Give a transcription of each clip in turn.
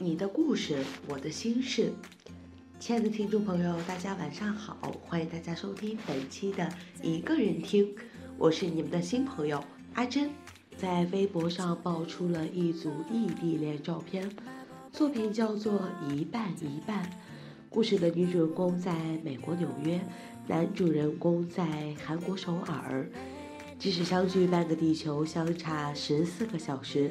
你的故事，我的心事。亲爱的听众朋友，大家晚上好，欢迎大家收听本期的一个人听，我是你们的新朋友阿珍。在微博上爆出了一组异地恋照片，作品叫做《一半一半》。故事的女主人公在美国纽约，男主人公在韩国首尔。即使相距半个地球，相差十四个小时，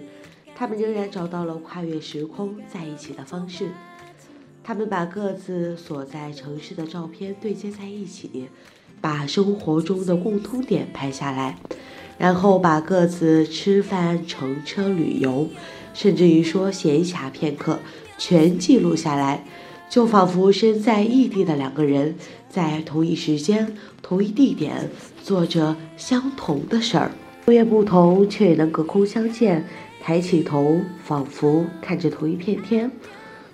他们仍然找到了跨越时空在一起的方式。他们把各自所在城市的照片对接在一起，把生活中的共通点拍下来，然后把各自吃饭、乘车、旅游，甚至于说闲暇片刻，全记录下来。就仿佛身在异地的两个人，在同一时间、同一地点做着相同的事儿，路业不同，却也能隔空相见。抬起头，仿佛看着同一片天。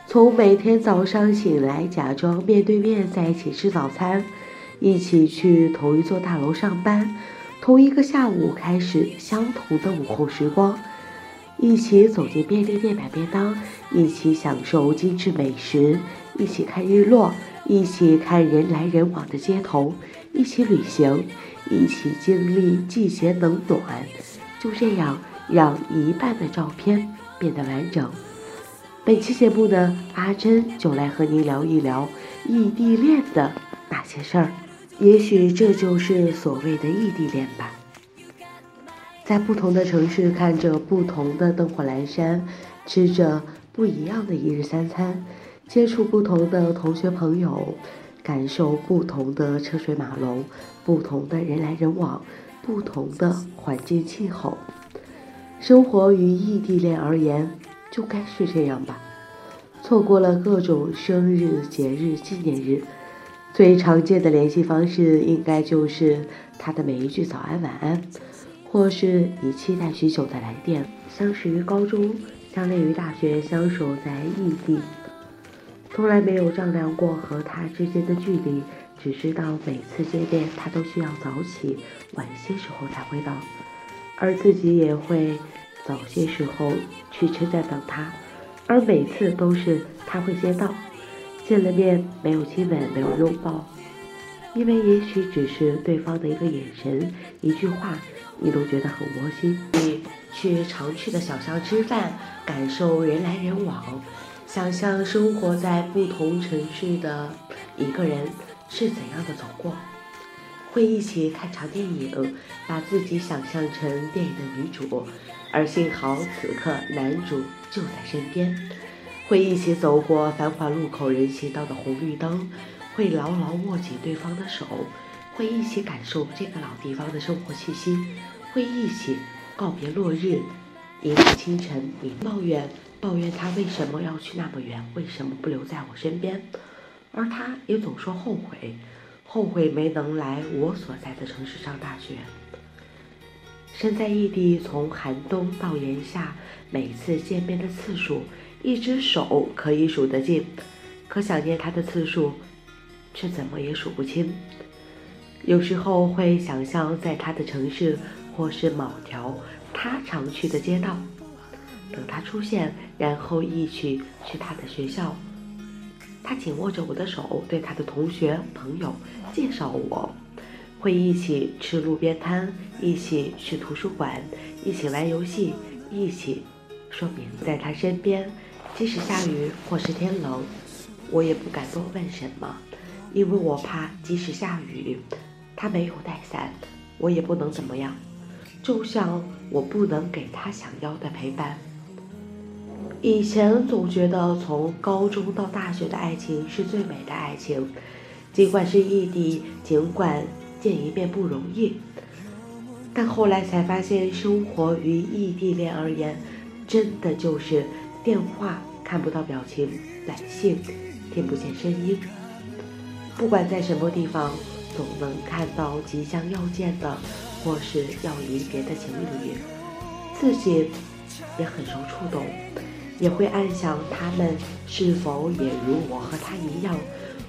从每天早上醒来，假装面对面在一起吃早餐，一起去同一座大楼上班，同一个下午开始相同的午后时光。一起走进便利店买便当，一起享受精致美食，一起看日落，一起看人来人往的街头，一起旅行，一起经历季节冷暖，就这样让一半的照片变得完整。本期节目呢，阿珍就来和您聊一聊异地恋的那些事儿，也许这就是所谓的异地恋吧。在不同的城市，看着不同的灯火阑珊，吃着不一样的一日三餐，接触不同的同学朋友，感受不同的车水马龙，不同的人来人往，不同的环境气候。生活于异地恋而言，就该是这样吧。错过了各种生日、节日、纪念日，最常见的联系方式，应该就是他的每一句早安、晚安。或是你期待许久的来电，相识于高中，相恋于大学，相守在异地，从来没有丈量过和他之间的距离，只知道每次见面他都需要早起，晚些时候才会到，而自己也会早些时候去车站等他，而每次都是他会先到，见了面没有亲吻，没有拥抱，因为也许只是对方的一个眼神，一句话。你都觉得很窝心。你去常去的小巷吃饭，感受人来人往，想象生活在不同城市的一个人是怎样的走过，会一起看场电影，把自己想象成电影的女主，而幸好此刻男主就在身边，会一起走过繁华路口人行道的红绿灯，会牢牢握紧对方的手，会一起感受这个老地方的生活气息。会一起告别落日，迎接清晨。你抱怨抱怨他为什么要去那么远，为什么不留在我身边？而他也总说后悔，后悔没能来我所在的城市上大学。身在异地，从寒冬到炎夏，每次见面的次数，一只手可以数得尽，可想念他的次数，却怎么也数不清。有时候会想象在他的城市。或是某条他常去的街道，等他出现，然后一起去他的学校。他紧握着我的手，对他的同学朋友介绍我，会一起吃路边摊，一起去图书馆，一起玩游戏，一起说明。在他身边，即使下雨或是天冷，我也不敢多问什么，因为我怕即使下雨，他没有带伞，我也不能怎么样。就像我不能给他想要的陪伴。以前总觉得从高中到大学的爱情是最美的爱情，尽管是异地，尽管见一面不容易，但后来才发现，生活于异地恋而言，真的就是电话看不到表情，来信听不见声音，不管在什么地方，总能看到即将要见的。或是要离别的情侣，自己也很受触动，也会暗想他们是否也如我和他一样，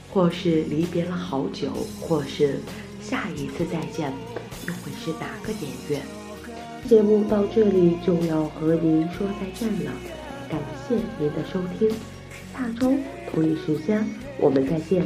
或是离别了好久，或是下一次再见又会是哪个年月？节目到这里就要和您说再见了，感谢您的收听，下周同一时间我们再见。